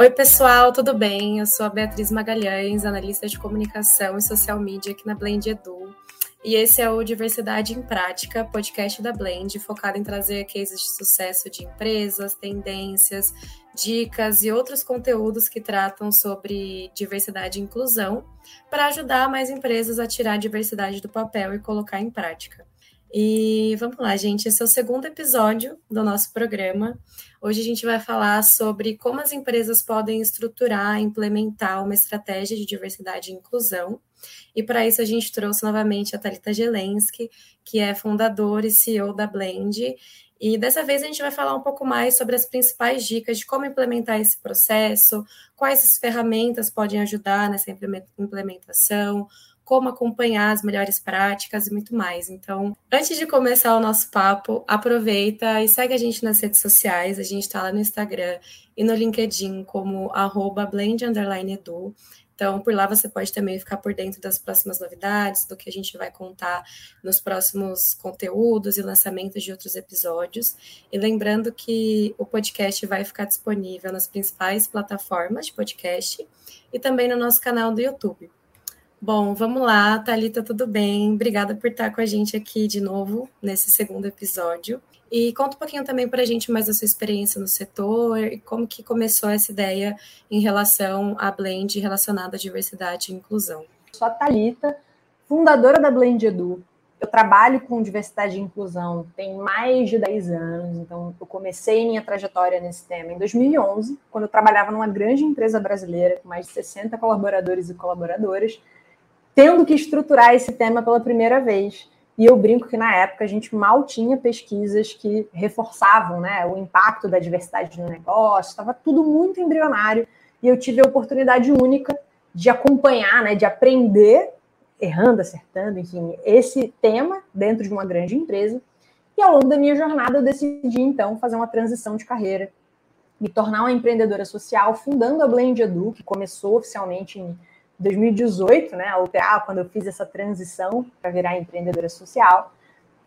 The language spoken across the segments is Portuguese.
Oi, pessoal, tudo bem? Eu sou a Beatriz Magalhães, analista de comunicação e social media aqui na Blend Edu. E esse é o Diversidade em Prática, podcast da Blend, focado em trazer cases de sucesso de empresas, tendências, dicas e outros conteúdos que tratam sobre diversidade e inclusão, para ajudar mais empresas a tirar a diversidade do papel e colocar em prática. E vamos lá, gente. Esse é o segundo episódio do nosso programa. Hoje a gente vai falar sobre como as empresas podem estruturar, implementar uma estratégia de diversidade e inclusão. E para isso a gente trouxe novamente a Talita Gelensky, que é fundadora e CEO da Blend. E dessa vez a gente vai falar um pouco mais sobre as principais dicas de como implementar esse processo, quais ferramentas podem ajudar nessa implementação, como acompanhar as melhores práticas e muito mais. Então, antes de começar o nosso papo, aproveita e segue a gente nas redes sociais. A gente está lá no Instagram e no LinkedIn como blend_edu. Então, por lá você pode também ficar por dentro das próximas novidades, do que a gente vai contar nos próximos conteúdos e lançamentos de outros episódios. E lembrando que o podcast vai ficar disponível nas principais plataformas de podcast e também no nosso canal do YouTube. Bom, vamos lá, Thalita, tudo bem? Obrigada por estar com a gente aqui de novo nesse segundo episódio. E conta um pouquinho também para a gente mais da sua experiência no setor e como que começou essa ideia em relação à Blend relacionada à diversidade e inclusão. Sou a Thalita, fundadora da Blend Edu. Eu trabalho com diversidade e inclusão tem mais de 10 anos, então eu comecei minha trajetória nesse tema em 2011, quando eu trabalhava numa grande empresa brasileira com mais de 60 colaboradores e colaboradoras tendo que estruturar esse tema pela primeira vez. E eu brinco que na época a gente mal tinha pesquisas que reforçavam né, o impacto da diversidade no negócio, estava tudo muito embrionário. E eu tive a oportunidade única de acompanhar, né, de aprender, errando, acertando, enfim, esse tema dentro de uma grande empresa. E ao longo da minha jornada eu decidi então fazer uma transição de carreira, me tornar uma empreendedora social, fundando a Blend Edu, que começou oficialmente em 2018, né, a UTA, quando eu fiz essa transição para virar empreendedora social.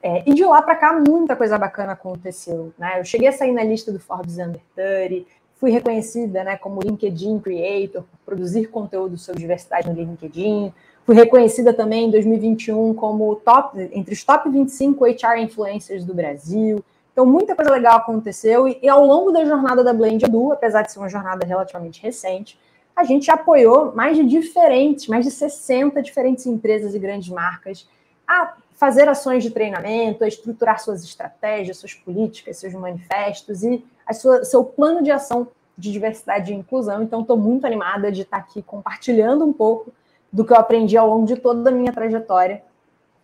É, e de lá para cá, muita coisa bacana aconteceu. Né? Eu cheguei a sair na lista do Forbes Under 30, fui reconhecida né, como LinkedIn Creator, por produzir conteúdo sobre diversidade no LinkedIn. Fui reconhecida também em 2021 como top, entre os top 25 HR influencers do Brasil. Então, muita coisa legal aconteceu. E, e ao longo da jornada da Blend Edu, apesar de ser uma jornada relativamente recente, a gente apoiou mais de diferentes, mais de 60 diferentes empresas e grandes marcas a fazer ações de treinamento, a estruturar suas estratégias, suas políticas, seus manifestos e sua, seu plano de ação de diversidade e inclusão. Então, estou muito animada de estar aqui compartilhando um pouco do que eu aprendi ao longo de toda a minha trajetória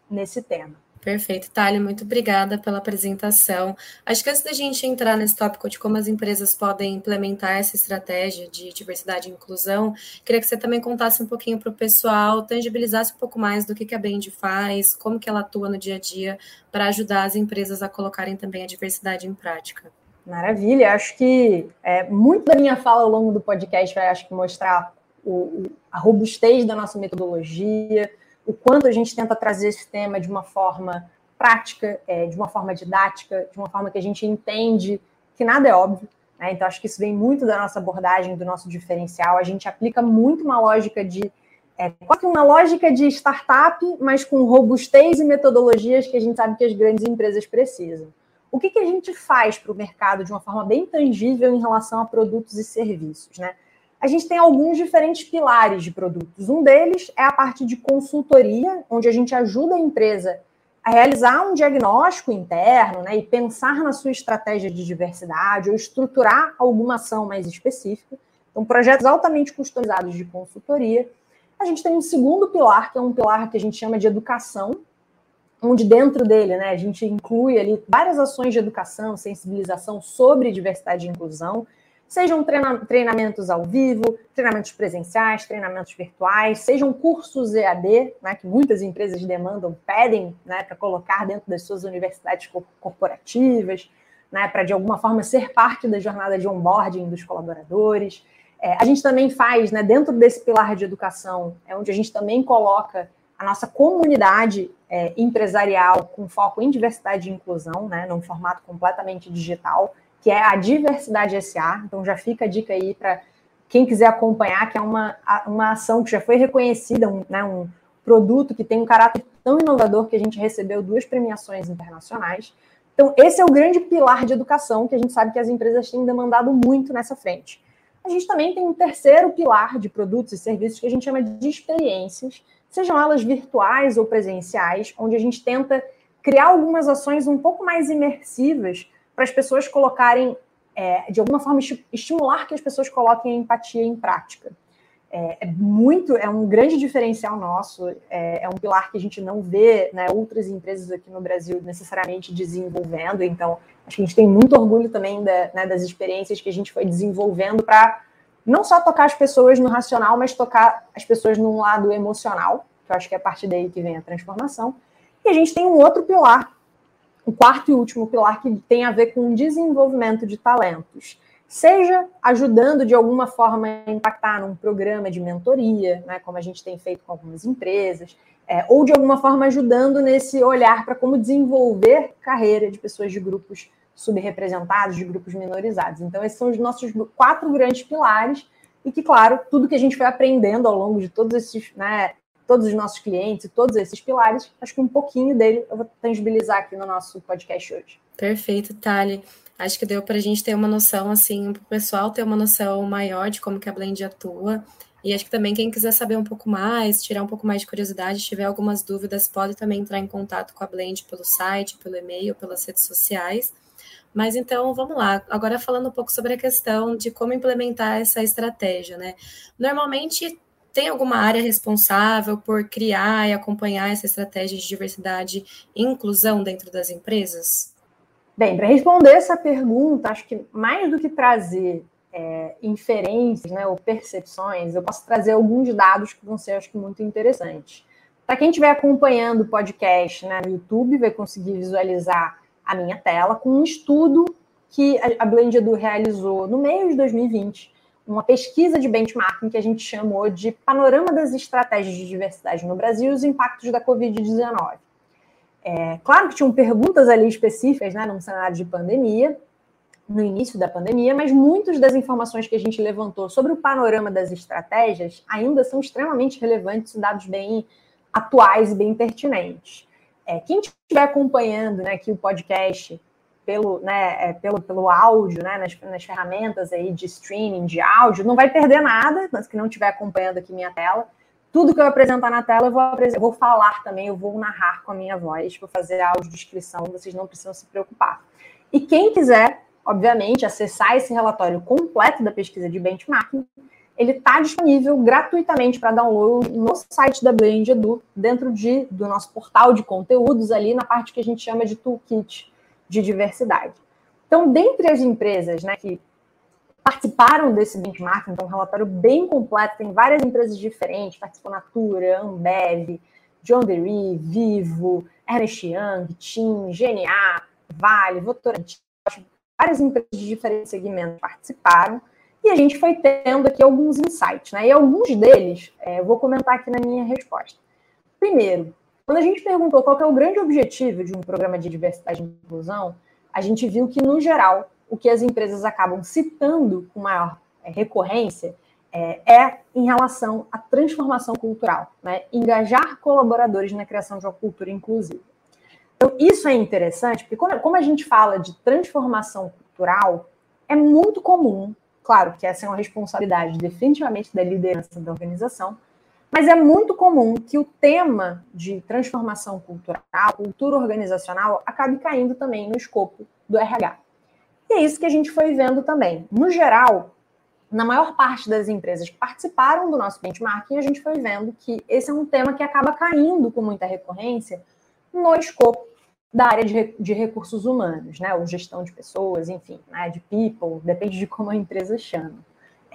nesse tema. Perfeito, Thalia, muito obrigada pela apresentação. Acho que antes da gente entrar nesse tópico de como as empresas podem implementar essa estratégia de diversidade e inclusão, queria que você também contasse um pouquinho para o pessoal, tangibilizasse um pouco mais do que a Bend faz, como que ela atua no dia a dia para ajudar as empresas a colocarem também a diversidade em prática. Maravilha, acho que é, muito da minha fala ao longo do podcast vai acho que mostrar o, a robustez da nossa metodologia, o quanto a gente tenta trazer esse tema de uma forma prática, é, de uma forma didática, de uma forma que a gente entende que nada é óbvio. Né? Então, acho que isso vem muito da nossa abordagem, do nosso diferencial. A gente aplica muito uma lógica de. É, quase uma lógica de startup, mas com robustez e metodologias que a gente sabe que as grandes empresas precisam. O que, que a gente faz para o mercado de uma forma bem tangível em relação a produtos e serviços? Né? A gente tem alguns diferentes pilares de produtos. Um deles é a parte de consultoria, onde a gente ajuda a empresa a realizar um diagnóstico interno né, e pensar na sua estratégia de diversidade ou estruturar alguma ação mais específica. Então, projetos altamente customizados de consultoria. A gente tem um segundo pilar, que é um pilar que a gente chama de educação, onde dentro dele né, a gente inclui ali várias ações de educação, sensibilização sobre diversidade e inclusão, Sejam treinamentos ao vivo, treinamentos presenciais, treinamentos virtuais, sejam cursos EAD, né, que muitas empresas demandam, pedem né, para colocar dentro das suas universidades corporativas, né, para de alguma forma ser parte da jornada de onboarding dos colaboradores. É, a gente também faz, né, dentro desse pilar de educação, é onde a gente também coloca a nossa comunidade é, empresarial com foco em diversidade e inclusão, né, num formato completamente digital que é a Diversidade SA. Então já fica a dica aí para quem quiser acompanhar, que é uma, uma ação que já foi reconhecida, um, né, um produto que tem um caráter tão inovador que a gente recebeu duas premiações internacionais. Então, esse é o grande pilar de educação que a gente sabe que as empresas têm demandado muito nessa frente. A gente também tem um terceiro pilar de produtos e serviços que a gente chama de experiências, sejam elas virtuais ou presenciais, onde a gente tenta criar algumas ações um pouco mais imersivas para as pessoas colocarem, é, de alguma forma, estimular que as pessoas coloquem a empatia em prática. É, é muito, é um grande diferencial nosso, é, é, um pilar que a gente não vê né, outras empresas aqui no Brasil necessariamente desenvolvendo, então acho que a gente tem muito orgulho também da, né, das experiências que a gente foi desenvolvendo para não só tocar as pessoas no racional, mas tocar as pessoas num lado emocional, que eu acho que é a partir daí que vem a transformação. E a gente tem um outro pilar o quarto e último pilar que tem a ver com o desenvolvimento de talentos. Seja ajudando de alguma forma a impactar num programa de mentoria, né, como a gente tem feito com algumas empresas, é, ou de alguma forma ajudando nesse olhar para como desenvolver carreira de pessoas de grupos subrepresentados, de grupos minorizados. Então, esses são os nossos quatro grandes pilares, e que, claro, tudo que a gente foi aprendendo ao longo de todos esses, né, todos os nossos clientes todos esses pilares, acho que um pouquinho dele eu vou tangibilizar aqui no nosso podcast hoje. Perfeito, Thali. Acho que deu para a gente ter uma noção, assim, para o pessoal ter uma noção maior de como que a Blend atua. E acho que também quem quiser saber um pouco mais, tirar um pouco mais de curiosidade, tiver algumas dúvidas, pode também entrar em contato com a Blend pelo site, pelo e-mail, pelas redes sociais. Mas então, vamos lá. Agora falando um pouco sobre a questão de como implementar essa estratégia, né? Normalmente tem alguma área responsável por criar e acompanhar essa estratégia de diversidade e inclusão dentro das empresas? Bem, para responder essa pergunta, acho que mais do que trazer é, inferências né, ou percepções, eu posso trazer alguns dados que vão ser, acho que, muito interessantes. Para quem estiver acompanhando o podcast né, no YouTube, vai conseguir visualizar a minha tela com um estudo que a Blend Edu realizou no meio de 2020, uma pesquisa de benchmarking que a gente chamou de Panorama das Estratégias de Diversidade no Brasil e os Impactos da Covid-19. É, claro que tinham perguntas ali específicas, né, num cenário de pandemia, no início da pandemia, mas muitas das informações que a gente levantou sobre o panorama das estratégias ainda são extremamente relevantes e dados bem atuais e bem pertinentes. É, quem estiver acompanhando né, aqui o podcast pelo, né, é, pelo, pelo áudio, né, nas, nas ferramentas aí de streaming de áudio, não vai perder nada, mas que não estiver acompanhando aqui minha tela. Tudo que eu apresentar na tela, eu vou, eu vou falar também, eu vou narrar com a minha voz, vou fazer áudio descrição, vocês não precisam se preocupar. E quem quiser, obviamente, acessar esse relatório completo da pesquisa de benchmarking, ele está disponível gratuitamente para download no site da Blend Edu, dentro de, do nosso portal de conteúdos ali, na parte que a gente chama de toolkit de diversidade. Então, dentre as empresas né, que participaram desse benchmarking, então um relatório bem completo, tem várias empresas diferentes, participou Natura, Ambev, John Deere, Vivo, Ernest Young, TIM, GNA, Vale, Votorantim, várias empresas de diferentes segmentos participaram, e a gente foi tendo aqui alguns insights, né? E alguns deles é, eu vou comentar aqui na minha resposta. Primeiro, quando a gente perguntou qual é o grande objetivo de um programa de diversidade e inclusão, a gente viu que, no geral, o que as empresas acabam citando com maior é, recorrência é, é, em relação à transformação cultural, né? engajar colaboradores na criação de uma cultura inclusiva. Então, isso é interessante, porque como, como a gente fala de transformação cultural, é muito comum, claro que essa é uma responsabilidade definitivamente da liderança da organização, mas é muito comum que o tema de transformação cultural, cultura organizacional, acabe caindo também no escopo do RH. E é isso que a gente foi vendo também. No geral, na maior parte das empresas que participaram do nosso benchmarking, a gente foi vendo que esse é um tema que acaba caindo com muita recorrência no escopo da área de, de recursos humanos, né? Ou gestão de pessoas, enfim, né? de people, depende de como a empresa chama.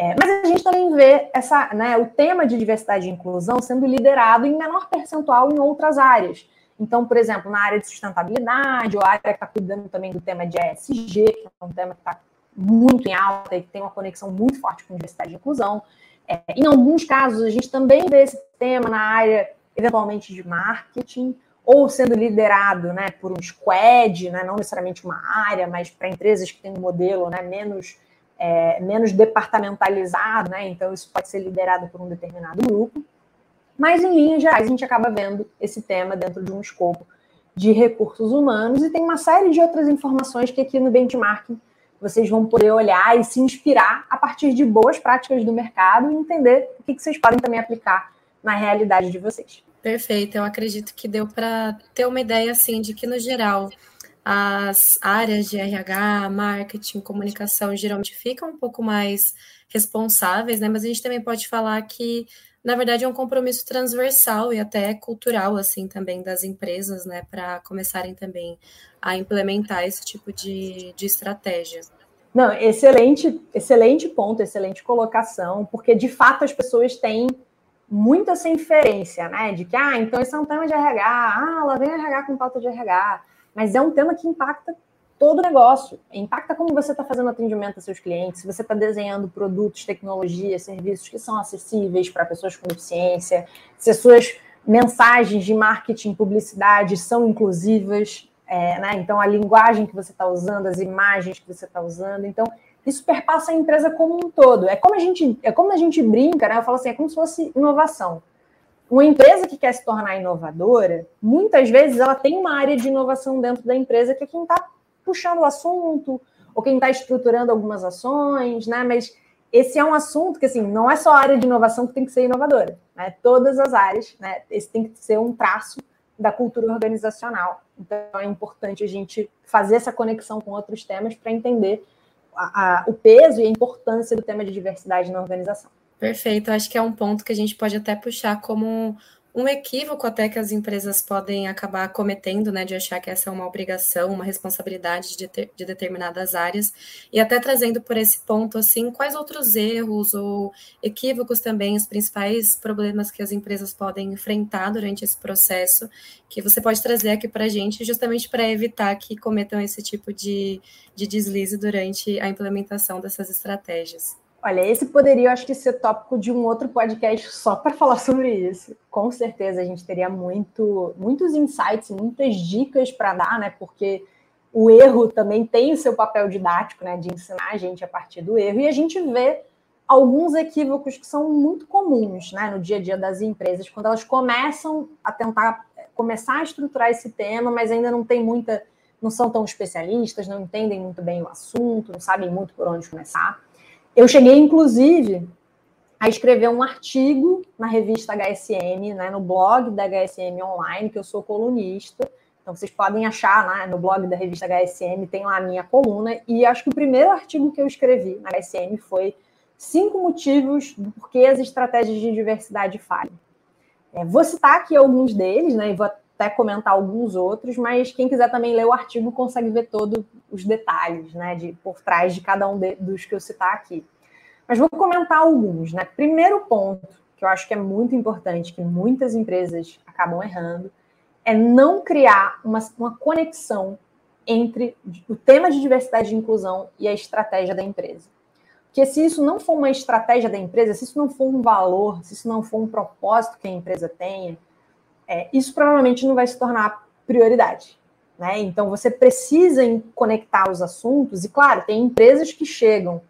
É, mas a gente também vê essa, né, o tema de diversidade e inclusão sendo liderado em menor percentual em outras áreas. Então, por exemplo, na área de sustentabilidade, ou a área que está cuidando também do tema de ESG, que é um tema que está muito em alta e que tem uma conexão muito forte com diversidade e inclusão. É, em alguns casos, a gente também vê esse tema na área, eventualmente, de marketing, ou sendo liderado né, por um squad, né, não necessariamente uma área, mas para empresas que têm um modelo né, menos é, menos departamentalizado, né? Então isso pode ser liderado por um determinado grupo. Mas em linhas gerais a gente acaba vendo esse tema dentro de um escopo de recursos humanos e tem uma série de outras informações que aqui no benchmarking vocês vão poder olhar e se inspirar a partir de boas práticas do mercado e entender o que vocês podem também aplicar na realidade de vocês. Perfeito, eu acredito que deu para ter uma ideia assim de que no geral as áreas de RH, marketing, comunicação geralmente ficam um pouco mais responsáveis, né? Mas a gente também pode falar que, na verdade, é um compromisso transversal e até cultural, assim, também das empresas, né? Para começarem também a implementar esse tipo de, de estratégia. Não, excelente, excelente ponto, excelente colocação, porque de fato as pessoas têm muita essa inferência, né? De que, ah, então esse é um tema de RH, ah, lá vem RH com pauta de RH mas é um tema que impacta todo o negócio. Impacta como você está fazendo atendimento a seus clientes, se você está desenhando produtos, tecnologias, serviços que são acessíveis para pessoas com deficiência, se as suas mensagens de marketing, publicidade são inclusivas, é, né? Então a linguagem que você está usando, as imagens que você está usando, então isso perpassa a empresa como um todo. É como a gente, é como a gente brinca, né? Eu falo assim, é como se fosse inovação uma empresa que quer se tornar inovadora, muitas vezes ela tem uma área de inovação dentro da empresa que é quem está puxando o assunto, ou quem está estruturando algumas ações, né? Mas esse é um assunto que, assim, não é só a área de inovação que tem que ser inovadora, né? Todas as áreas, né? Esse tem que ser um traço da cultura organizacional. Então, é importante a gente fazer essa conexão com outros temas para entender a, a, o peso e a importância do tema de diversidade na organização. Perfeito, acho que é um ponto que a gente pode até puxar como um equívoco até que as empresas podem acabar cometendo, né, de achar que essa é uma obrigação, uma responsabilidade de, ter, de determinadas áreas, e até trazendo por esse ponto, assim, quais outros erros ou equívocos também, os principais problemas que as empresas podem enfrentar durante esse processo, que você pode trazer aqui para a gente, justamente para evitar que cometam esse tipo de, de deslize durante a implementação dessas estratégias. Olha, esse poderia, eu acho que, ser tópico de um outro podcast só para falar sobre isso. Com certeza a gente teria muito, muitos insights, muitas dicas para dar, né? Porque o erro também tem o seu papel didático, né? De ensinar a gente a partir do erro. E a gente vê alguns equívocos que são muito comuns, né? No dia a dia das empresas, quando elas começam a tentar começar a estruturar esse tema, mas ainda não tem muita, não são tão especialistas, não entendem muito bem o assunto, não sabem muito por onde começar. Eu cheguei, inclusive, a escrever um artigo na revista HSM, né, no blog da HSM Online, que eu sou colunista. Então, vocês podem achar né, no blog da revista HSM, tem lá a minha coluna. E acho que o primeiro artigo que eu escrevi na HSM foi cinco motivos do porquê as estratégias de diversidade falham. É, vou citar aqui alguns deles, né, e vou até comentar alguns outros, mas quem quiser também ler o artigo consegue ver todos os detalhes, né, de por trás de cada um de, dos que eu citar aqui. Mas vou comentar alguns, né? Primeiro ponto que eu acho que é muito importante, que muitas empresas acabam errando, é não criar uma, uma conexão entre o tema de diversidade e inclusão e a estratégia da empresa. Porque se isso não for uma estratégia da empresa, se isso não for um valor, se isso não for um propósito que a empresa tenha, é, isso provavelmente não vai se tornar prioridade. Né? Então, você precisa conectar os assuntos, e claro, tem empresas que chegam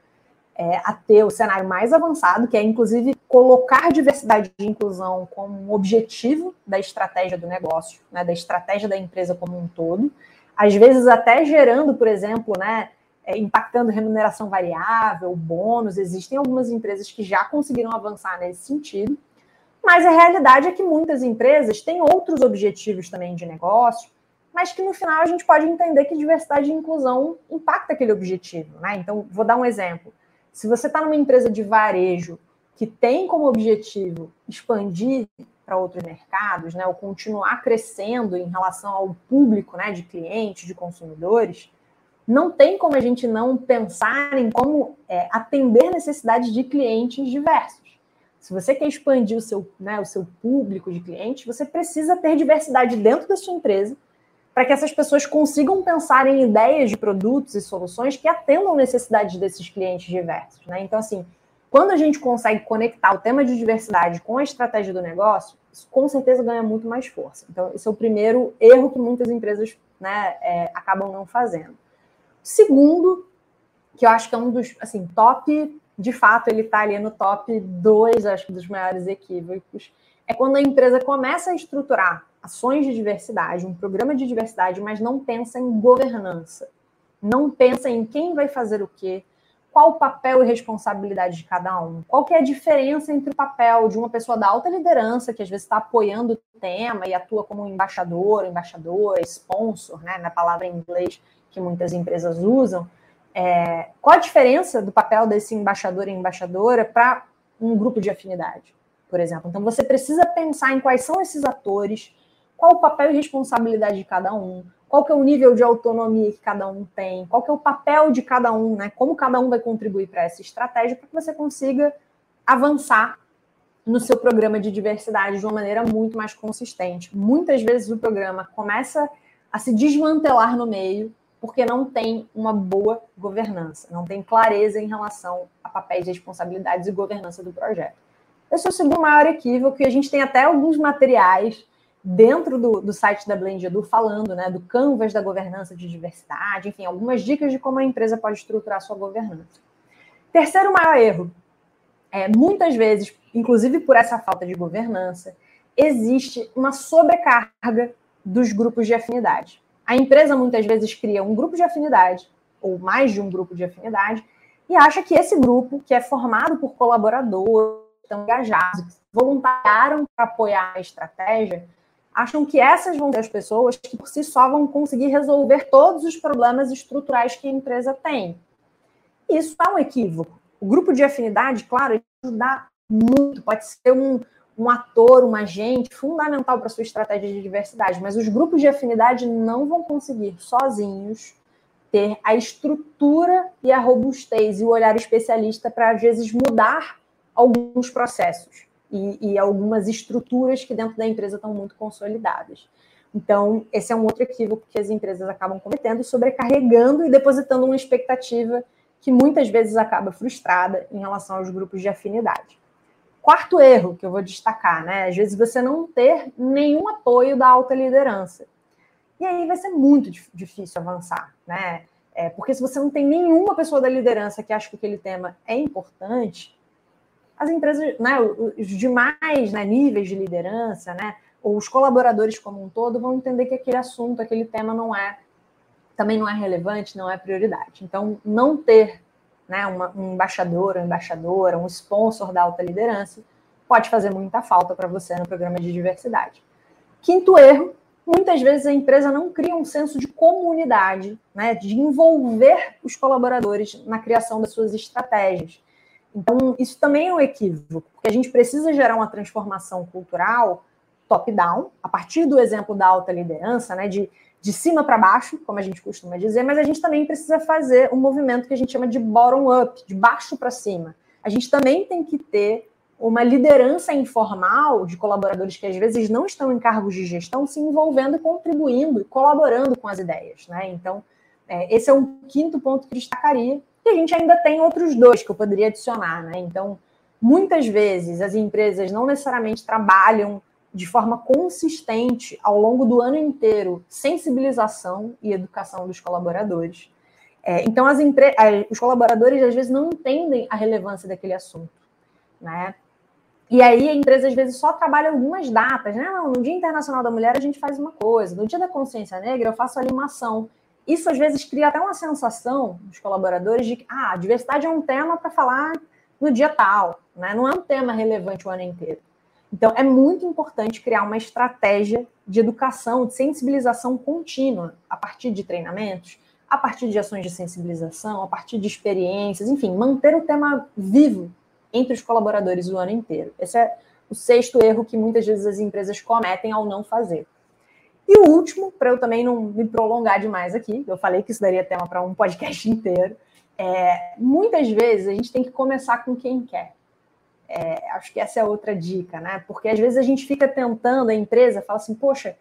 é, a ter o cenário mais avançado, que é inclusive colocar diversidade e inclusão como um objetivo da estratégia do negócio, né, da estratégia da empresa como um todo, às vezes até gerando, por exemplo, né, é, impactando remuneração variável, bônus. Existem algumas empresas que já conseguiram avançar nesse sentido. Mas a realidade é que muitas empresas têm outros objetivos também de negócio, mas que no final a gente pode entender que diversidade e inclusão impacta aquele objetivo. Né? Então, vou dar um exemplo. Se você está numa empresa de varejo que tem como objetivo expandir para outros mercados, né, ou continuar crescendo em relação ao público né, de clientes, de consumidores, não tem como a gente não pensar em como é, atender necessidades de clientes diversos. Se você quer expandir o seu, né, o seu público de clientes, você precisa ter diversidade dentro da sua empresa para que essas pessoas consigam pensar em ideias de produtos e soluções que atendam necessidades desses clientes diversos. Né? Então, assim, quando a gente consegue conectar o tema de diversidade com a estratégia do negócio, isso com certeza ganha muito mais força. Então, esse é o primeiro erro que muitas empresas né, é, acabam não fazendo. Segundo, que eu acho que é um dos, assim, top, de fato, ele está ali no top 2, acho que, dos maiores equívocos, é quando a empresa começa a estruturar ações de diversidade, um programa de diversidade, mas não pensa em governança, não pensa em quem vai fazer o quê, qual o papel e responsabilidade de cada um, qual que é a diferença entre o papel de uma pessoa da alta liderança, que às vezes está apoiando o tema e atua como embaixador, embaixadora, sponsor, né, na palavra em inglês que muitas empresas usam, é, qual a diferença do papel desse embaixador e embaixadora para um grupo de afinidade, por exemplo? Então, você precisa pensar em quais são esses atores, qual o papel e responsabilidade de cada um, qual que é o nível de autonomia que cada um tem, qual que é o papel de cada um, né? Como cada um vai contribuir para essa estratégia para que você consiga avançar no seu programa de diversidade de uma maneira muito mais consistente. Muitas vezes o programa começa a se desmantelar no meio porque não tem uma boa governança, não tem clareza em relação a papéis, responsabilidades e governança do projeto. Esse é o segundo maior equívoco, e a gente tem até alguns materiais dentro do, do site da Blend Edu falando né, do canvas da governança de diversidade, enfim, algumas dicas de como a empresa pode estruturar sua governança. Terceiro maior erro, é, muitas vezes, inclusive por essa falta de governança, existe uma sobrecarga dos grupos de afinidade. A empresa muitas vezes cria um grupo de afinidade, ou mais de um grupo de afinidade, e acha que esse grupo, que é formado por colaboradores, estão engajados, que voluntariaram para apoiar a estratégia, acham que essas vão ser as pessoas que por si só vão conseguir resolver todos os problemas estruturais que a empresa tem. Isso é um equívoco. O grupo de afinidade, claro, ajuda muito, pode ser um, um ator, um agente fundamental para sua estratégia de diversidade, mas os grupos de afinidade não vão conseguir sozinhos ter a estrutura e a robustez e o olhar especialista para, às vezes, mudar alguns processos e, e, algumas estruturas que dentro da empresa estão muito consolidadas. Então, esse é um outro equívoco que as empresas acabam cometendo, sobrecarregando e depositando uma expectativa que muitas vezes acaba frustrada em relação aos grupos de afinidade. Quarto erro que eu vou destacar, né? Às vezes você não ter nenhum apoio da alta liderança. E aí vai ser muito difícil avançar, né? É, porque se você não tem nenhuma pessoa da liderança que acha que aquele tema é importante, as empresas, né, os demais né, níveis de liderança, né, ou os colaboradores como um todo vão entender que aquele assunto, aquele tema não é, também não é relevante, não é prioridade. Então, não ter né, uma, um embaixador ou embaixadora, um sponsor da alta liderança, pode fazer muita falta para você no programa de diversidade. Quinto erro, muitas vezes a empresa não cria um senso de comunidade, né, de envolver os colaboradores na criação das suas estratégias. Então, isso também é um equívoco, porque a gente precisa gerar uma transformação cultural top-down, a partir do exemplo da alta liderança, né, de de cima para baixo, como a gente costuma dizer, mas a gente também precisa fazer um movimento que a gente chama de bottom-up, de baixo para cima. A gente também tem que ter uma liderança informal de colaboradores que às vezes não estão em cargos de gestão se envolvendo, contribuindo e colaborando com as ideias. Né? Então, é, esse é um quinto ponto que destacaria. E a gente ainda tem outros dois que eu poderia adicionar. Né? Então, muitas vezes as empresas não necessariamente trabalham de forma consistente ao longo do ano inteiro sensibilização e educação dos colaboradores. É, então, as empre... os colaboradores às vezes não entendem a relevância daquele assunto, né? E aí a empresa às vezes só trabalha algumas datas, né? Não, no Dia Internacional da Mulher a gente faz uma coisa, no Dia da Consciência Negra eu faço ali uma ação. Isso às vezes cria até uma sensação dos colaboradores de que ah, a diversidade é um tema para falar no dia tal, né? Não é um tema relevante o ano inteiro. Então, é muito importante criar uma estratégia de educação, de sensibilização contínua, a partir de treinamentos, a partir de ações de sensibilização, a partir de experiências, enfim, manter o tema vivo entre os colaboradores o ano inteiro. Esse é o sexto erro que muitas vezes as empresas cometem ao não fazer. E o último, para eu também não me prolongar demais aqui, eu falei que isso daria tema para um podcast inteiro, é, muitas vezes a gente tem que começar com quem quer. É, acho que essa é outra dica, né? Porque às vezes a gente fica tentando, a empresa fala assim, poxa,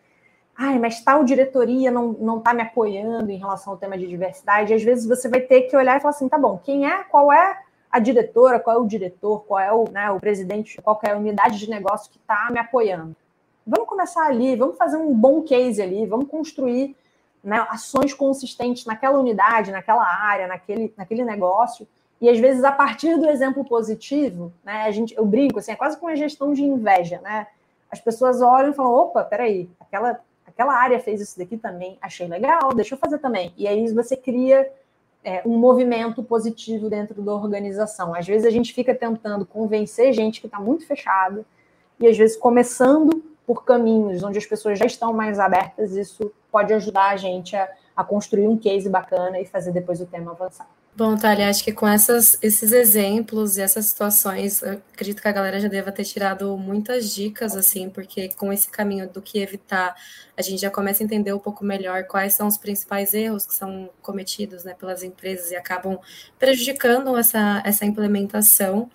ai, mas tal diretoria não, não tá me apoiando em relação ao tema de diversidade. E às vezes você vai ter que olhar e falar assim, tá bom, quem é, qual é a diretora, qual é o diretor, qual é o, né, o presidente, qual é a unidade de negócio que está me apoiando. Vamos começar ali, vamos fazer um bom case ali, vamos construir né, ações consistentes naquela unidade, naquela área, naquele, naquele negócio. E às vezes, a partir do exemplo positivo, né, a gente, eu brinco, assim, é quase como uma gestão de inveja, né? As pessoas olham e falam: opa, peraí, aquela, aquela área fez isso daqui também, achei legal, deixa eu fazer também. E aí você cria é, um movimento positivo dentro da organização. Às vezes a gente fica tentando convencer gente que está muito fechada, e às vezes começando por caminhos onde as pessoas já estão mais abertas, isso pode ajudar a gente a, a construir um case bacana e fazer depois o tema avançar. Bom, Thalia, acho que com essas, esses exemplos e essas situações, acredito que a galera já deva ter tirado muitas dicas, assim, porque com esse caminho do que evitar, a gente já começa a entender um pouco melhor quais são os principais erros que são cometidos né, pelas empresas e acabam prejudicando essa, essa implementação.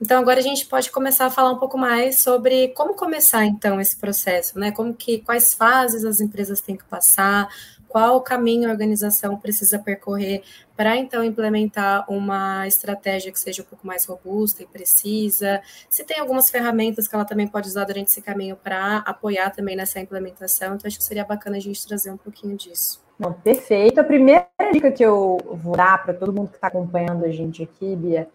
Então agora a gente pode começar a falar um pouco mais sobre como começar então esse processo, né? Como que quais fases as empresas têm que passar, qual caminho a organização precisa percorrer para então implementar uma estratégia que seja um pouco mais robusta e precisa. Se tem algumas ferramentas que ela também pode usar durante esse caminho para apoiar também nessa implementação. Então acho que seria bacana a gente trazer um pouquinho disso. Bom, perfeito. A primeira dica que eu vou dar para todo mundo que está acompanhando a gente aqui, Bia,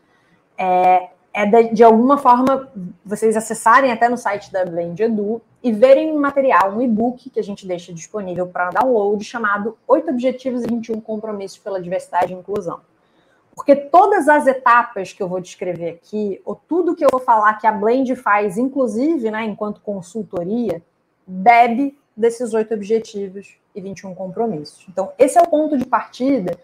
é é de, de, alguma forma vocês acessarem até no site da Blend Edu e verem um material, um e-book que a gente deixa disponível para download chamado Oito Objetivos e 21 Compromissos pela Diversidade e Inclusão. Porque todas as etapas que eu vou descrever aqui, ou tudo que eu vou falar que a Blend faz, inclusive, né, enquanto consultoria, bebe desses oito objetivos e 21 compromissos. Então, esse é o ponto de partida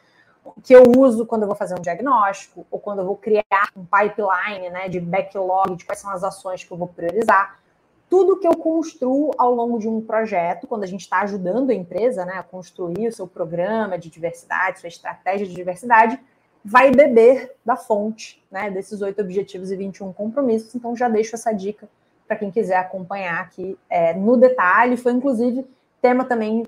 que eu uso quando eu vou fazer um diagnóstico ou quando eu vou criar um pipeline né, de backlog de quais são as ações que eu vou priorizar. Tudo que eu construo ao longo de um projeto, quando a gente está ajudando a empresa né, a construir o seu programa de diversidade, sua estratégia de diversidade, vai beber da fonte né, desses oito objetivos e 21 compromissos. Então, já deixo essa dica para quem quiser acompanhar aqui é, no detalhe. Foi, inclusive, tema também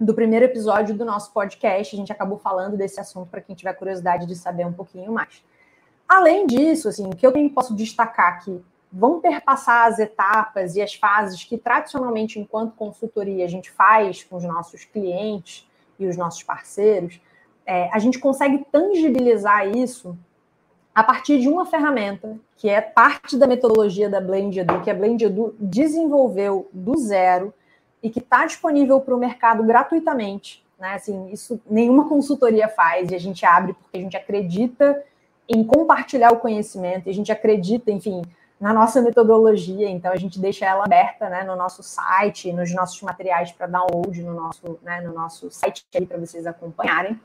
do primeiro episódio do nosso podcast. A gente acabou falando desse assunto para quem tiver curiosidade de saber um pouquinho mais. Além disso, assim, o que eu posso destacar aqui, vão perpassar as etapas e as fases que tradicionalmente, enquanto consultoria, a gente faz com os nossos clientes e os nossos parceiros, é, a gente consegue tangibilizar isso a partir de uma ferramenta que é parte da metodologia da Blend Edu, que a Blend Edu desenvolveu do zero e que está disponível para o mercado gratuitamente. Né? Assim, isso nenhuma consultoria faz e a gente abre porque a gente acredita em compartilhar o conhecimento, a gente acredita, enfim, na nossa metodologia, então a gente deixa ela aberta né, no nosso site, nos nossos materiais para download no nosso, né, no nosso site para vocês acompanharem.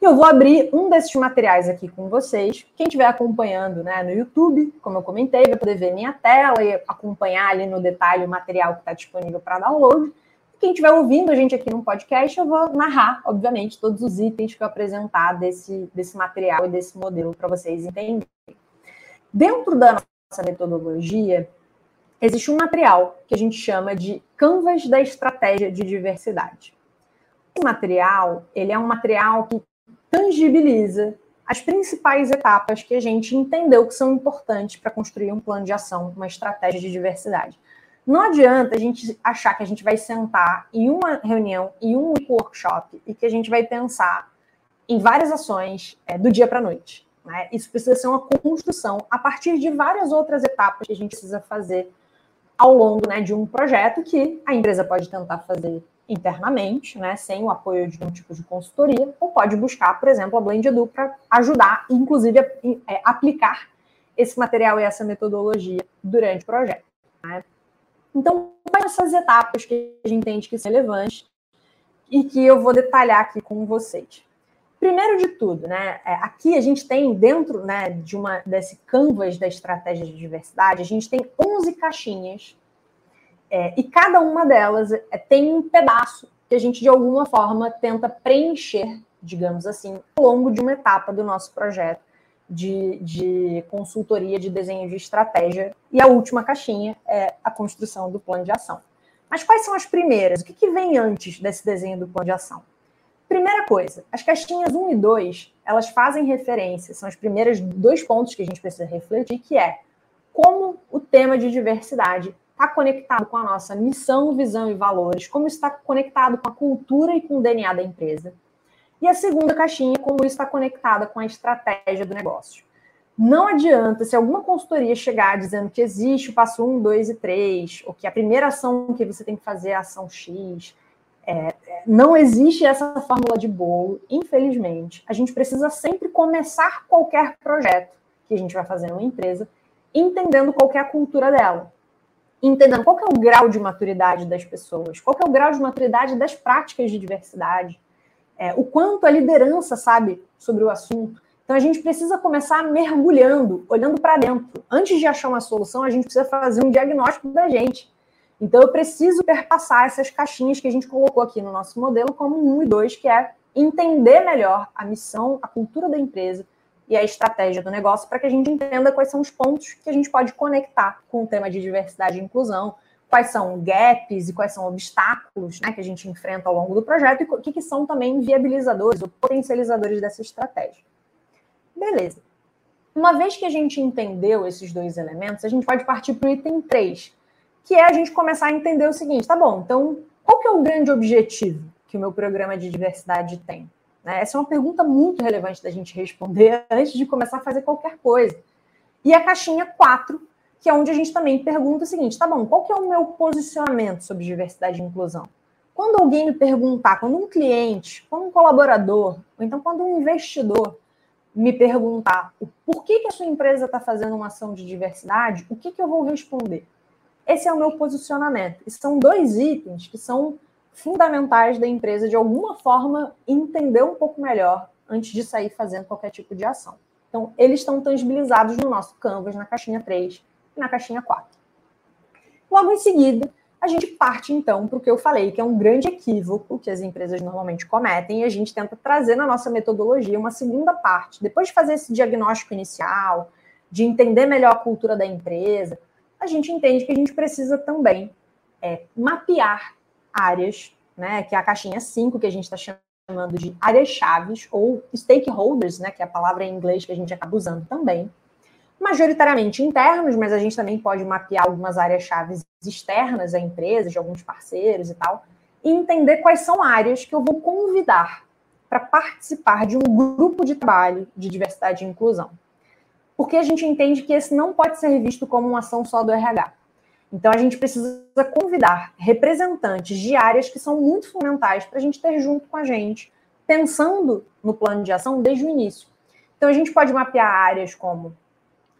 E eu vou abrir um desses materiais aqui com vocês. Quem estiver acompanhando né, no YouTube, como eu comentei, vai poder ver minha tela e acompanhar ali no detalhe o material que está disponível para download. Quem estiver ouvindo a gente aqui no podcast, eu vou narrar, obviamente, todos os itens que eu apresentar desse, desse material e desse modelo para vocês entenderem. Dentro da nossa metodologia, existe um material que a gente chama de Canvas da Estratégia de Diversidade. Esse material, ele é um material que tangibiliza as principais etapas que a gente entendeu que são importantes para construir um plano de ação, uma estratégia de diversidade. Não adianta a gente achar que a gente vai sentar em uma reunião, em um workshop, e que a gente vai pensar em várias ações é, do dia para a noite. Né? Isso precisa ser uma construção a partir de várias outras etapas que a gente precisa fazer ao longo né, de um projeto que a empresa pode tentar fazer internamente, né, sem o apoio de um tipo de consultoria, ou pode buscar, por exemplo, a Blend Edu para ajudar, inclusive, a é, aplicar esse material e essa metodologia durante o projeto. Né? Então, quais essas etapas que a gente entende que são relevantes e que eu vou detalhar aqui com vocês? Primeiro de tudo, né, é, aqui a gente tem dentro né, de uma desse canvas da estratégia de diversidade, a gente tem 11 caixinhas é, e cada uma delas é, tem um pedaço que a gente, de alguma forma, tenta preencher, digamos assim, ao longo de uma etapa do nosso projeto de, de consultoria de desenho de estratégia. E a última caixinha é a construção do plano de ação. Mas quais são as primeiras? O que, que vem antes desse desenho do plano de ação? Primeira coisa, as caixinhas 1 e 2, elas fazem referência, são os primeiros dois pontos que a gente precisa refletir, que é como o tema de diversidade está conectado com a nossa missão, visão e valores, como está conectado com a cultura e com o DNA da empresa. E a segunda caixinha, como isso está conectada com a estratégia do negócio. Não adianta se alguma consultoria chegar dizendo que existe o passo 1, 2 e 3, ou que a primeira ação que você tem que fazer é a ação X. É, não existe essa fórmula de bolo, infelizmente. A gente precisa sempre começar qualquer projeto que a gente vai fazer numa empresa, entendendo qual é a cultura dela entendendo qual é o grau de maturidade das pessoas, qual é o grau de maturidade das práticas de diversidade, é, o quanto a liderança sabe sobre o assunto. Então a gente precisa começar mergulhando, olhando para dentro. Antes de achar uma solução, a gente precisa fazer um diagnóstico da gente. Então eu preciso perpassar essas caixinhas que a gente colocou aqui no nosso modelo como um e dois, que é entender melhor a missão, a cultura da empresa, e a estratégia do negócio para que a gente entenda quais são os pontos que a gente pode conectar com o tema de diversidade e inclusão, quais são gaps e quais são obstáculos né, que a gente enfrenta ao longo do projeto e o que, que são também viabilizadores ou potencializadores dessa estratégia. Beleza. Uma vez que a gente entendeu esses dois elementos, a gente pode partir para o item 3, que é a gente começar a entender o seguinte: tá bom, então qual que é o grande objetivo que o meu programa de diversidade tem? Né? Essa é uma pergunta muito relevante da gente responder antes de começar a fazer qualquer coisa. E a caixinha 4, que é onde a gente também pergunta o seguinte: tá bom, qual que é o meu posicionamento sobre diversidade e inclusão? Quando alguém me perguntar, quando um cliente, quando um colaborador, ou então quando um investidor me perguntar o que a sua empresa está fazendo uma ação de diversidade, o que, que eu vou responder? Esse é o meu posicionamento. E são dois itens que são fundamentais da empresa, de alguma forma, entender um pouco melhor antes de sair fazendo qualquer tipo de ação. Então, eles estão tangibilizados no nosso Canvas, na caixinha 3 e na caixinha 4. Logo em seguida, a gente parte então para o que eu falei, que é um grande equívoco que as empresas normalmente cometem, e a gente tenta trazer na nossa metodologia uma segunda parte. Depois de fazer esse diagnóstico inicial, de entender melhor a cultura da empresa, a gente entende que a gente precisa também é, mapear áreas, né, que é a caixinha 5, que a gente está chamando de áreas chaves, ou stakeholders, né, que é a palavra em inglês que a gente acaba usando também, majoritariamente internos, mas a gente também pode mapear algumas áreas chaves externas à empresa, de alguns parceiros e tal, e entender quais são áreas que eu vou convidar para participar de um grupo de trabalho de diversidade e inclusão. Porque a gente entende que esse não pode ser visto como uma ação só do RH. Então, a gente precisa convidar representantes de áreas que são muito fundamentais para a gente ter junto com a gente, pensando no plano de ação desde o início. Então, a gente pode mapear áreas como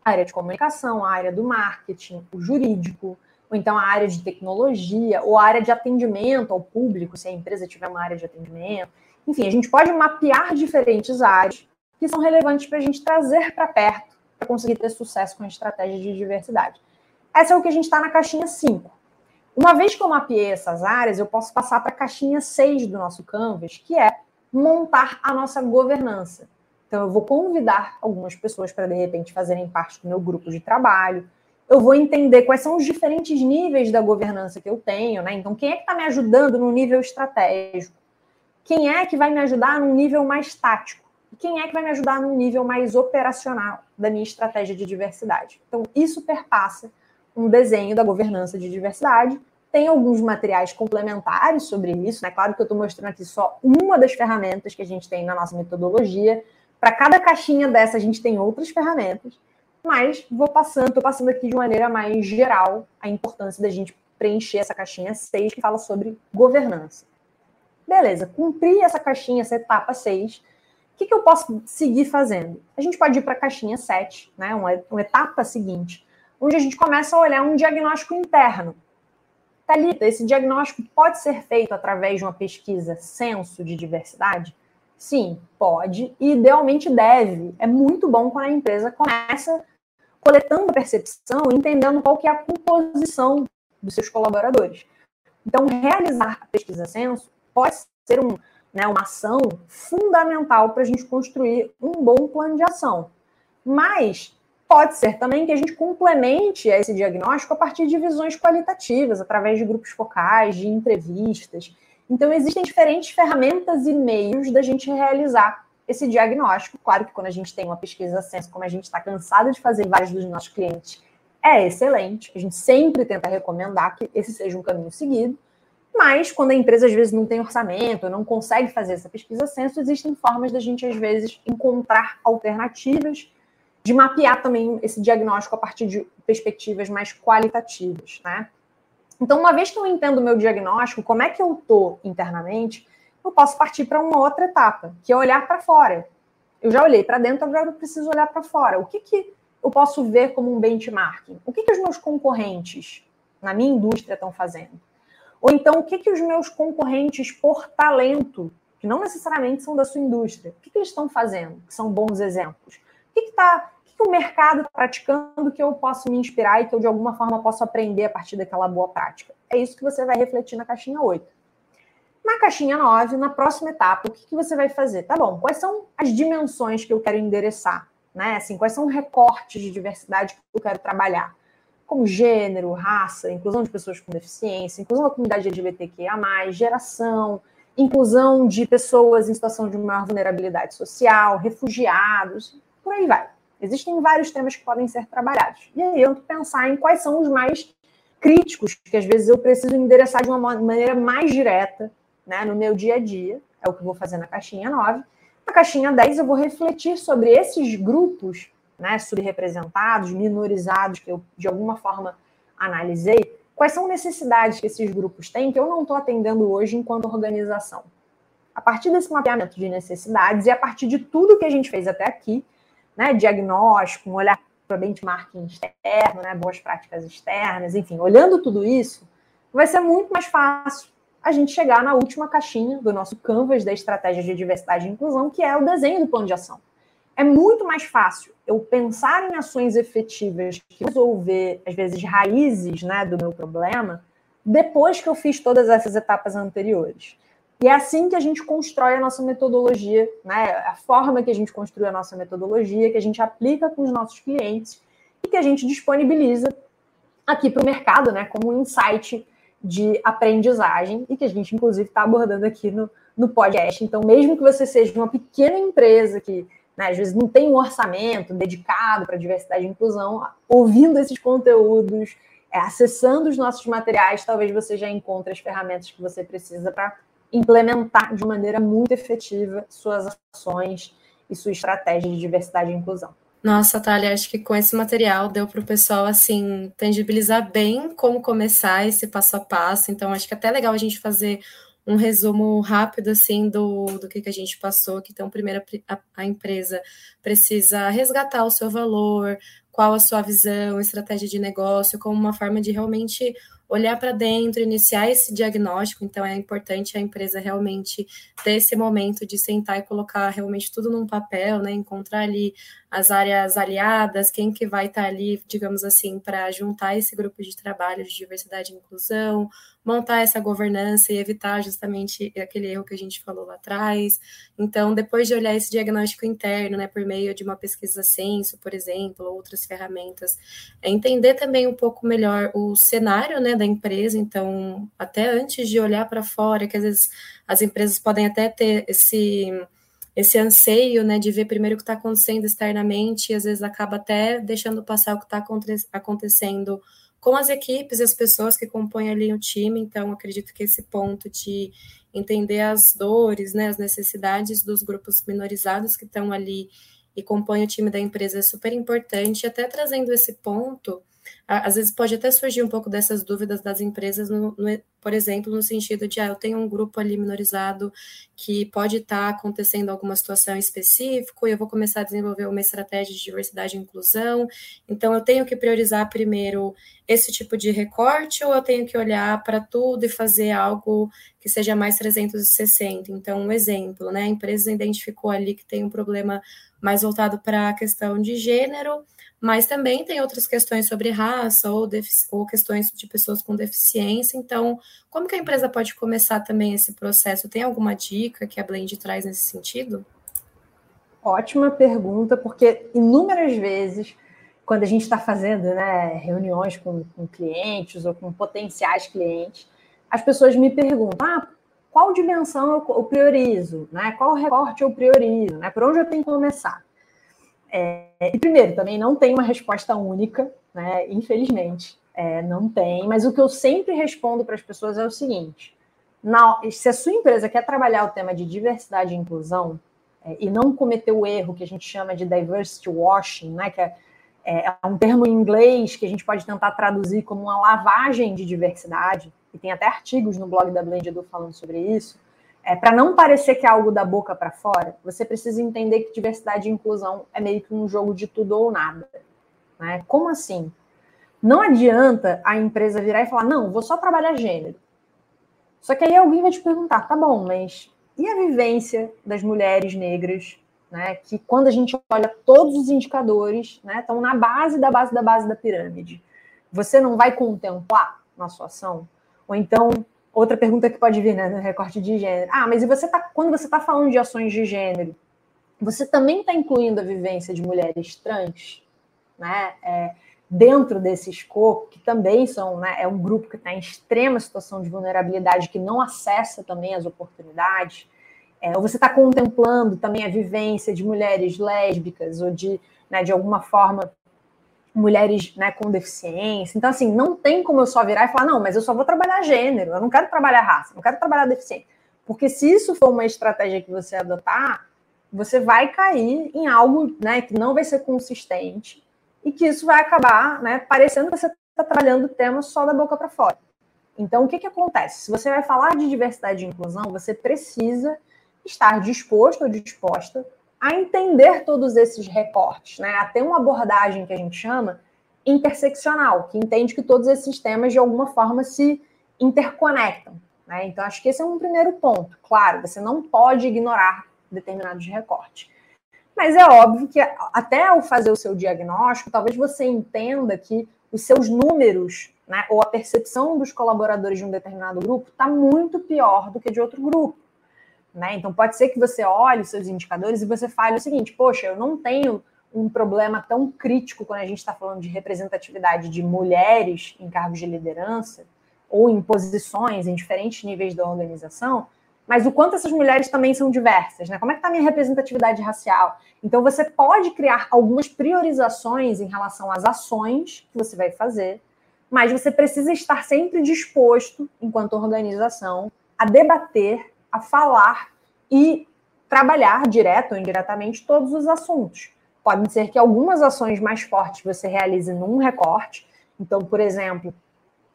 a área de comunicação, a área do marketing, o jurídico, ou então a área de tecnologia, ou a área de atendimento ao público, se a empresa tiver uma área de atendimento. Enfim, a gente pode mapear diferentes áreas que são relevantes para a gente trazer para perto conseguir ter sucesso com a estratégia de diversidade. Essa é o que a gente está na caixinha 5. Uma vez que eu mapeei essas áreas, eu posso passar para a caixinha 6 do nosso Canvas, que é montar a nossa governança. Então, eu vou convidar algumas pessoas para, de repente, fazerem parte do meu grupo de trabalho. Eu vou entender quais são os diferentes níveis da governança que eu tenho, né? Então, quem é que está me ajudando no nível estratégico? Quem é que vai me ajudar no nível mais tático? Quem é que vai me ajudar no nível mais operacional da minha estratégia de diversidade? Então, isso perpassa um desenho da governança de diversidade. Tem alguns materiais complementares sobre isso, né? Claro que eu estou mostrando aqui só uma das ferramentas que a gente tem na nossa metodologia. Para cada caixinha dessa, a gente tem outras ferramentas, mas vou passando, estou passando aqui de maneira mais geral a importância da gente preencher essa caixinha 6 que fala sobre governança. Beleza, cumpri essa caixinha, essa etapa 6. O que, que eu posso seguir fazendo? A gente pode ir para a caixinha 7, né? Uma, uma etapa seguinte onde a gente começa a olhar um diagnóstico interno. Thalita, esse diagnóstico pode ser feito através de uma pesquisa censo de diversidade? Sim, pode e idealmente deve. É muito bom quando a empresa começa coletando a percepção, entendendo qual que é a composição dos seus colaboradores. Então, realizar a pesquisa censo pode ser um, né, uma ação fundamental para a gente construir um bom plano de ação. Mas Pode ser também que a gente complemente esse diagnóstico a partir de visões qualitativas, através de grupos focais, de entrevistas. Então, existem diferentes ferramentas e meios da gente realizar esse diagnóstico. Claro que quando a gente tem uma pesquisa censo, como a gente está cansado de fazer vários dos nossos clientes, é excelente. A gente sempre tenta recomendar que esse seja um caminho seguido. Mas quando a empresa às vezes não tem orçamento, não consegue fazer essa pesquisa censo, existem formas da gente às vezes encontrar alternativas de mapear também esse diagnóstico a partir de perspectivas mais qualitativas, né? Então, uma vez que eu entendo o meu diagnóstico, como é que eu estou internamente, eu posso partir para uma outra etapa, que é olhar para fora. Eu já olhei para dentro, agora eu preciso olhar para fora. O que, que eu posso ver como um benchmarking? O que, que os meus concorrentes na minha indústria estão fazendo? Ou então, o que, que os meus concorrentes por talento, que não necessariamente são da sua indústria, o que, que eles estão fazendo, que são bons exemplos? O que está que o mercado está praticando que eu posso me inspirar e que eu, de alguma forma, posso aprender a partir daquela boa prática? É isso que você vai refletir na caixinha 8. Na caixinha 9, na próxima etapa, o que, que você vai fazer? Tá bom, quais são as dimensões que eu quero endereçar? Né? Assim, quais são recortes de diversidade que eu quero trabalhar? Como gênero, raça, inclusão de pessoas com deficiência, inclusão da comunidade LGBTQIA, geração, inclusão de pessoas em situação de maior vulnerabilidade social, refugiados, por aí vai. Existem vários temas que podem ser trabalhados. E aí eu pensar em quais são os mais críticos, que às vezes eu preciso endereçar de uma maneira mais direta né, no meu dia a dia. É o que eu vou fazer na caixinha 9. Na caixinha 10, eu vou refletir sobre esses grupos né, subrepresentados, minorizados, que eu de alguma forma analisei. Quais são necessidades que esses grupos têm que eu não estou atendendo hoje enquanto organização? A partir desse mapeamento de necessidades e a partir de tudo que a gente fez até aqui, né, diagnóstico, um olhar para benchmarking externo, né, boas práticas externas, enfim, olhando tudo isso, vai ser muito mais fácil a gente chegar na última caixinha do nosso canvas da estratégia de diversidade e inclusão, que é o desenho do plano de ação. É muito mais fácil eu pensar em ações efetivas que resolver, às vezes, raízes né, do meu problema, depois que eu fiz todas essas etapas anteriores. E é assim que a gente constrói a nossa metodologia, né? A forma que a gente construi a nossa metodologia, que a gente aplica com os nossos clientes e que a gente disponibiliza aqui para o mercado, né? Como um insight de aprendizagem e que a gente, inclusive, está abordando aqui no, no podcast. Então, mesmo que você seja uma pequena empresa que né, às vezes não tem um orçamento dedicado para diversidade e inclusão, ouvindo esses conteúdos, é, acessando os nossos materiais, talvez você já encontre as ferramentas que você precisa para implementar de maneira muito efetiva suas ações e sua estratégia de diversidade e inclusão. Nossa, Thalia, acho que com esse material deu para o pessoal assim tangibilizar bem como começar esse passo a passo. Então, acho que é até legal a gente fazer um resumo rápido assim do, do que, que a gente passou. Que então, primeiro a, a empresa precisa resgatar o seu valor, qual a sua visão, estratégia de negócio, como uma forma de realmente olhar para dentro, iniciar esse diagnóstico. Então, é importante a empresa realmente ter esse momento de sentar e colocar realmente tudo num papel, né? Encontrar ali as áreas aliadas, quem que vai estar tá ali, digamos assim, para juntar esse grupo de trabalho de diversidade e inclusão, montar essa governança e evitar justamente aquele erro que a gente falou lá atrás. Então, depois de olhar esse diagnóstico interno, né, por meio de uma pesquisa censo, por exemplo, outras ferramentas, é entender também um pouco melhor o cenário, né, da empresa. Então, até antes de olhar para fora, que às vezes as empresas podem até ter esse esse anseio, né, de ver primeiro o que está acontecendo externamente, e às vezes acaba até deixando passar o que está acontecendo com as equipes e as pessoas que compõem ali o time. Então, acredito que esse ponto de entender as dores, né, as necessidades dos grupos minorizados que estão ali e compõem o time da empresa é super importante. Até trazendo esse ponto, às vezes pode até surgir um pouco dessas dúvidas das empresas, no, no, por exemplo, no sentido de, ah, eu tenho um grupo ali minorizado que pode estar tá acontecendo alguma situação específica, e eu vou começar a desenvolver uma estratégia de diversidade e inclusão, então eu tenho que priorizar primeiro esse tipo de recorte, ou eu tenho que olhar para tudo e fazer algo que seja mais 360? Então, um exemplo, né, a empresa identificou ali que tem um problema mais voltado para a questão de gênero, mas também tem outras questões sobre raça ou, ou, questões de pessoas com deficiência. Então, como que a empresa pode começar também esse processo? Tem alguma dica que a Blend traz nesse sentido? Ótima pergunta, porque inúmeras vezes, quando a gente está fazendo né, reuniões com, com clientes ou com potenciais clientes, as pessoas me perguntam: ah, qual dimensão eu priorizo? Né? Qual recorte eu priorizo? Né? Por onde eu tenho que começar? É, e primeiro, também não tem uma resposta única, né? Infelizmente, é, não tem. Mas o que eu sempre respondo para as pessoas é o seguinte: na, se a sua empresa quer trabalhar o tema de diversidade e inclusão é, e não cometer o erro que a gente chama de diversity washing, né? Que é, é, é um termo em inglês que a gente pode tentar traduzir como uma lavagem de diversidade, e tem até artigos no blog da Blend Edu falando sobre isso. É, para não parecer que é algo da boca para fora, você precisa entender que diversidade e inclusão é meio que um jogo de tudo ou nada. Né? Como assim? Não adianta a empresa virar e falar, não, vou só trabalhar gênero. Só que aí alguém vai te perguntar, tá bom, mas e a vivência das mulheres negras, né? Que quando a gente olha todos os indicadores, né, estão na base da base da base da pirâmide. Você não vai contemplar na sua ação? Ou então, outra pergunta que pode vir, né, no recorte de gênero. Ah, mas e você tá, quando você está falando de ações de gênero, você também está incluindo a vivência de mulheres trans, né? É, dentro desse escopo, que também são, né, é um grupo que está em extrema situação de vulnerabilidade, que não acessa também as oportunidades, é, ou você está contemplando também a vivência de mulheres lésbicas ou de, né, de alguma forma, mulheres né, com deficiência. Então, assim, não tem como eu só virar e falar, não, mas eu só vou trabalhar gênero, eu não quero trabalhar raça, não quero trabalhar deficiência. Porque se isso for uma estratégia que você adotar, você vai cair em algo né, que não vai ser consistente e que isso vai acabar né, parecendo que você está trabalhando o tema só da boca para fora. Então, o que, que acontece? Se você vai falar de diversidade e inclusão, você precisa estar disposto ou disposta a entender todos esses recortes, né? a ter uma abordagem que a gente chama interseccional, que entende que todos esses temas de alguma forma se interconectam. Né? Então, acho que esse é um primeiro ponto. Claro, você não pode ignorar determinados recortes. Mas é óbvio que até ao fazer o seu diagnóstico, talvez você entenda que os seus números, né, ou a percepção dos colaboradores de um determinado grupo está muito pior do que de outro grupo. Né? Então pode ser que você olhe os seus indicadores e você fale o seguinte: poxa, eu não tenho um problema tão crítico quando a gente está falando de representatividade de mulheres em cargos de liderança ou em posições em diferentes níveis da organização, mas o quanto essas mulheres também são diversas, né? Como é que está a minha representatividade racial? Então você pode criar algumas priorizações em relação às ações que você vai fazer, mas você precisa estar sempre disposto, enquanto organização, a debater, a falar e trabalhar direto ou indiretamente todos os assuntos. Podem ser que algumas ações mais fortes você realize num recorte. Então, por exemplo,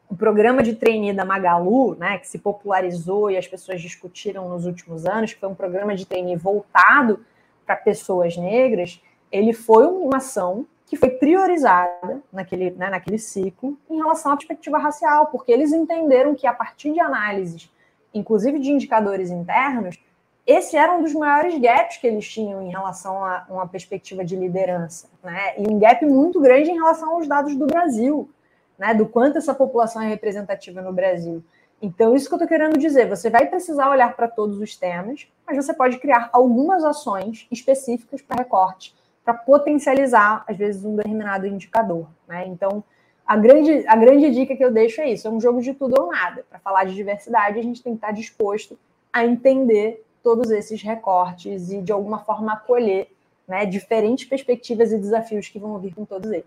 o programa de trainee da Magalu, né, que se popularizou e as pessoas discutiram nos últimos anos, que foi um programa de trainee voltado para pessoas negras, ele foi uma ação que foi priorizada naquele, né, naquele ciclo em relação à perspectiva racial, porque eles entenderam que a partir de análises, inclusive de indicadores internos, esse era um dos maiores gaps que eles tinham em relação a uma perspectiva de liderança, né? E um gap muito grande em relação aos dados do Brasil né, do quanto essa população é representativa no Brasil. Então, isso que eu estou querendo dizer, você vai precisar olhar para todos os temas, mas você pode criar algumas ações específicas para recorte, para potencializar, às vezes, um determinado indicador. Né? Então, a grande, a grande dica que eu deixo é isso: é um jogo de tudo ou nada. Para falar de diversidade, a gente tem que estar disposto a entender todos esses recortes e, de alguma forma, acolher né, diferentes perspectivas e desafios que vão vir com todos eles.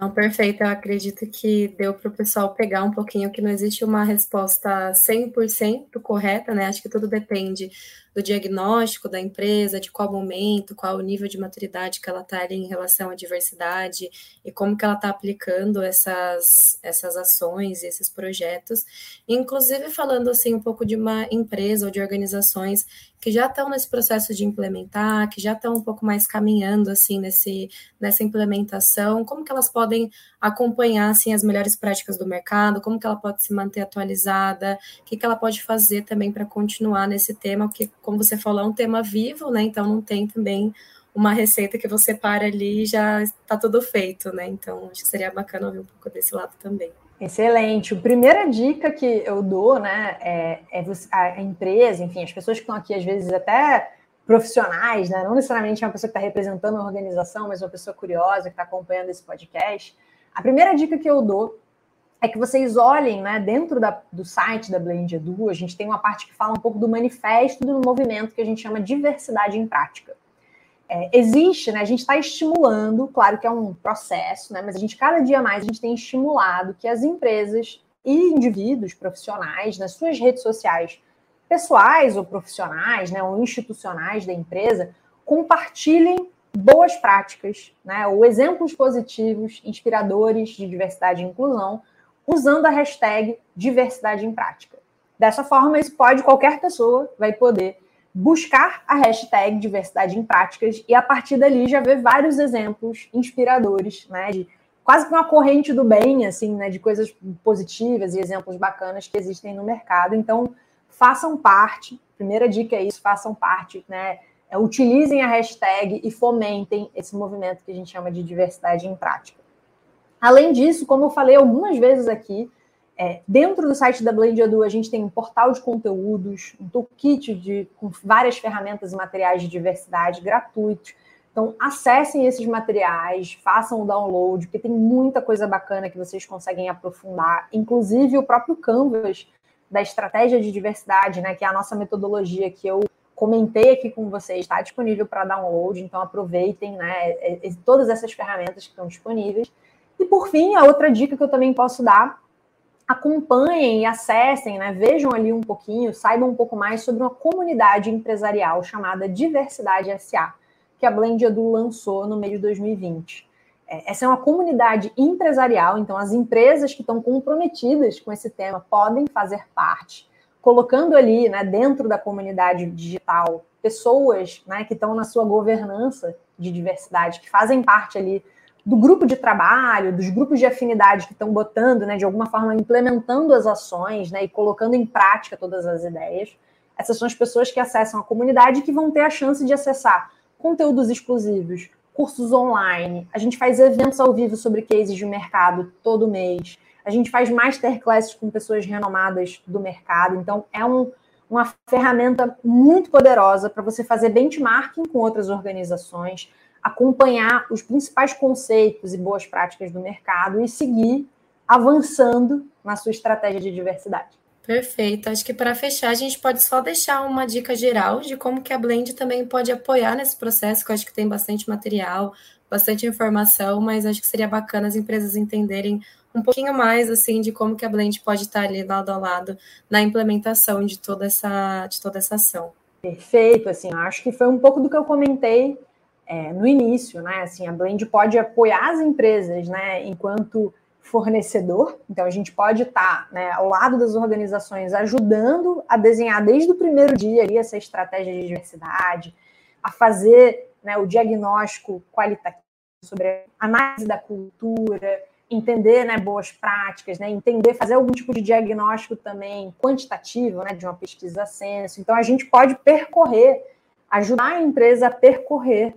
Não, perfeito. Eu acredito que deu para o pessoal pegar um pouquinho que não existe uma resposta 100% correta, né? Acho que tudo depende do diagnóstico da empresa, de qual momento, qual o nível de maturidade que ela está ali em relação à diversidade e como que ela está aplicando essas, essas ações, esses projetos. Inclusive falando assim um pouco de uma empresa ou de organizações que já estão nesse processo de implementar, que já estão um pouco mais caminhando assim nesse, nessa implementação, como que elas podem acompanhar assim as melhores práticas do mercado, como que ela pode se manter atualizada, o que, que ela pode fazer também para continuar nesse tema, porque como você falou, é um tema vivo, né? Então não tem também uma receita que você para ali e já está tudo feito, né? Então acho que seria bacana ouvir um pouco desse lado também. Excelente. A primeira dica que eu dou, né, é, é a empresa, enfim, as pessoas que estão aqui, às vezes, até profissionais, né, não necessariamente uma pessoa que está representando a organização, mas uma pessoa curiosa que está acompanhando esse podcast. A primeira dica que eu dou é que vocês olhem, né, dentro da, do site da Blend Edu, a gente tem uma parte que fala um pouco do manifesto do movimento que a gente chama diversidade em prática. É, existe, né? A gente está estimulando, claro que é um processo, né? Mas a gente cada dia mais a gente tem estimulado que as empresas e indivíduos profissionais nas suas redes sociais, pessoais ou profissionais, né, ou institucionais da empresa, compartilhem boas práticas, né, ou exemplos positivos, inspiradores de diversidade e inclusão, usando a hashtag diversidade em prática. Dessa forma, isso pode qualquer pessoa vai poder buscar a hashtag diversidade em práticas e a partir dali já ver vários exemplos inspiradores, né, de quase que uma corrente do bem, assim, né, de coisas positivas e exemplos bacanas que existem no mercado. Então, façam parte. Primeira dica é isso, façam parte, né? É, utilizem a hashtag e fomentem esse movimento que a gente chama de diversidade em prática. Além disso, como eu falei algumas vezes aqui, é, dentro do site da Blade Edu, a gente tem um portal de conteúdos, um toolkit de, com várias ferramentas e materiais de diversidade gratuitos. Então, acessem esses materiais, façam o download, porque tem muita coisa bacana que vocês conseguem aprofundar, inclusive o próprio Canvas da estratégia de diversidade, né, que é a nossa metodologia que eu comentei aqui com vocês, está disponível para download, então aproveitem né, todas essas ferramentas que estão disponíveis. E por fim, a outra dica que eu também posso dar acompanhem e acessem, né, vejam ali um pouquinho, saibam um pouco mais sobre uma comunidade empresarial chamada Diversidade SA, que a Blend Edu lançou no meio de 2020. É, essa é uma comunidade empresarial, então as empresas que estão comprometidas com esse tema podem fazer parte, colocando ali, né, dentro da comunidade digital, pessoas né, que estão na sua governança de diversidade, que fazem parte ali do grupo de trabalho, dos grupos de afinidade que estão botando, né, de alguma forma, implementando as ações né, e colocando em prática todas as ideias. Essas são as pessoas que acessam a comunidade e que vão ter a chance de acessar conteúdos exclusivos, cursos online, a gente faz eventos ao vivo sobre cases de mercado todo mês, a gente faz masterclasses com pessoas renomadas do mercado, então é um, uma ferramenta muito poderosa para você fazer benchmarking com outras organizações, acompanhar os principais conceitos e boas práticas do mercado e seguir avançando na sua estratégia de diversidade. Perfeito. Acho que para fechar, a gente pode só deixar uma dica geral de como que a Blend também pode apoiar nesse processo, que eu acho que tem bastante material, bastante informação, mas acho que seria bacana as empresas entenderem um pouquinho mais assim de como que a Blend pode estar ali lado a lado na implementação de toda essa de toda essa ação. Perfeito, assim, acho que foi um pouco do que eu comentei é, no início, né? Assim, a Blend pode apoiar as empresas, né? Enquanto fornecedor, então a gente pode estar né, ao lado das organizações ajudando a desenhar desde o primeiro dia ali essa estratégia de diversidade, a fazer né, o diagnóstico qualitativo sobre a análise da cultura, entender né, boas práticas, né, entender, fazer algum tipo de diagnóstico também quantitativo né, de uma pesquisa censo. Então a gente pode percorrer, ajudar a empresa a percorrer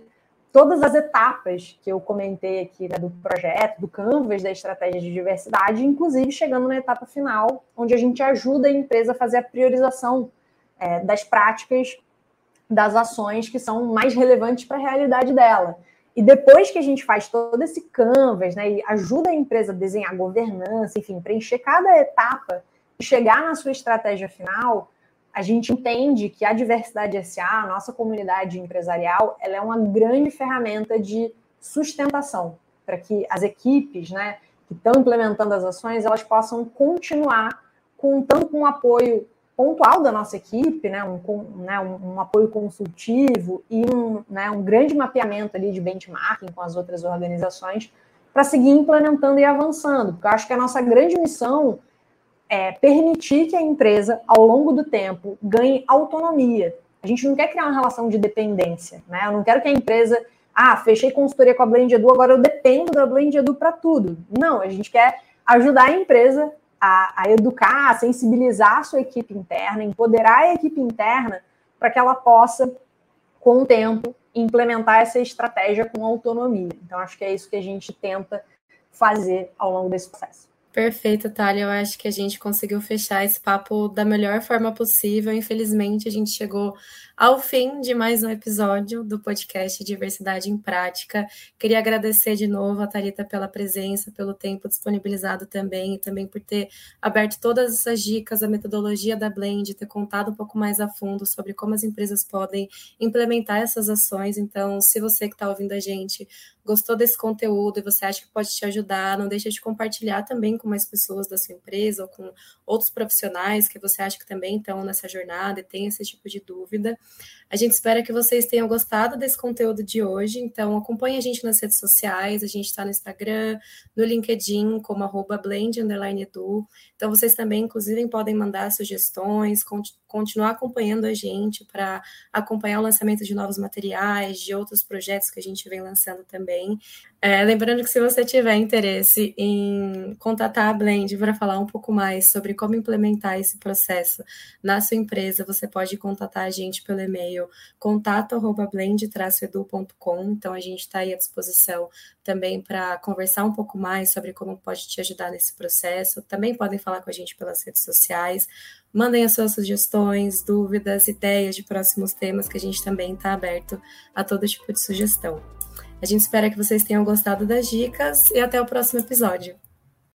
todas as etapas que eu comentei aqui né, do projeto, do Canvas, da estratégia de diversidade, inclusive chegando na etapa final, onde a gente ajuda a empresa a fazer a priorização é, das práticas, das ações que são mais relevantes para a realidade dela. E depois que a gente faz todo esse canvas, né, e ajuda a empresa a desenhar governança, enfim, preencher cada etapa e chegar na sua estratégia final, a gente entende que a diversidade SA, a nossa comunidade empresarial, ela é uma grande ferramenta de sustentação para que as equipes, né, que estão implementando as ações, elas possam continuar contando com o apoio pontual da nossa equipe, né, um, né, um, um apoio consultivo e um, né, um grande mapeamento ali de benchmarking com as outras organizações para seguir implementando e avançando, porque eu acho que a nossa grande missão é, permitir que a empresa, ao longo do tempo, ganhe autonomia. A gente não quer criar uma relação de dependência, né? Eu não quero que a empresa, ah, fechei consultoria com a Blend Edu, agora eu dependo da Blend Edu para tudo. Não, a gente quer ajudar a empresa a, a educar, a sensibilizar a sua equipe interna, empoderar a equipe interna para que ela possa, com o tempo, implementar essa estratégia com autonomia. Então, acho que é isso que a gente tenta fazer ao longo desse processo. Perfeito, Thalia. Eu acho que a gente conseguiu fechar esse papo da melhor forma possível. Infelizmente, a gente chegou ao fim de mais um episódio do podcast Diversidade em Prática. Queria agradecer de novo a Tarita pela presença, pelo tempo disponibilizado também, e também por ter aberto todas essas dicas, a metodologia da Blend, ter contado um pouco mais a fundo sobre como as empresas podem implementar essas ações. Então, se você que está ouvindo a gente gostou desse conteúdo e você acha que pode te ajudar, não deixe de compartilhar também com mais pessoas da sua empresa ou com outros profissionais que você acha que também estão nessa jornada e tem esse tipo de dúvida. A gente espera que vocês tenham gostado desse conteúdo de hoje, então acompanhe a gente nas redes sociais, a gente está no Instagram, no LinkedIn, como arroba. Então vocês também, inclusive, podem mandar sugestões, continuar acompanhando a gente para acompanhar o lançamento de novos materiais, de outros projetos que a gente vem lançando também. É, lembrando que se você tiver interesse em contatar a Blend para falar um pouco mais sobre como implementar esse processo na sua empresa, você pode contatar a gente pelo e-mail contato@blend-edu.com. Então a gente está aí à disposição também para conversar um pouco mais sobre como pode te ajudar nesse processo. Também podem falar com a gente pelas redes sociais. Mandem as suas sugestões, dúvidas, ideias de próximos temas, que a gente também está aberto a todo tipo de sugestão. A gente espera que vocês tenham gostado das dicas e até o próximo episódio.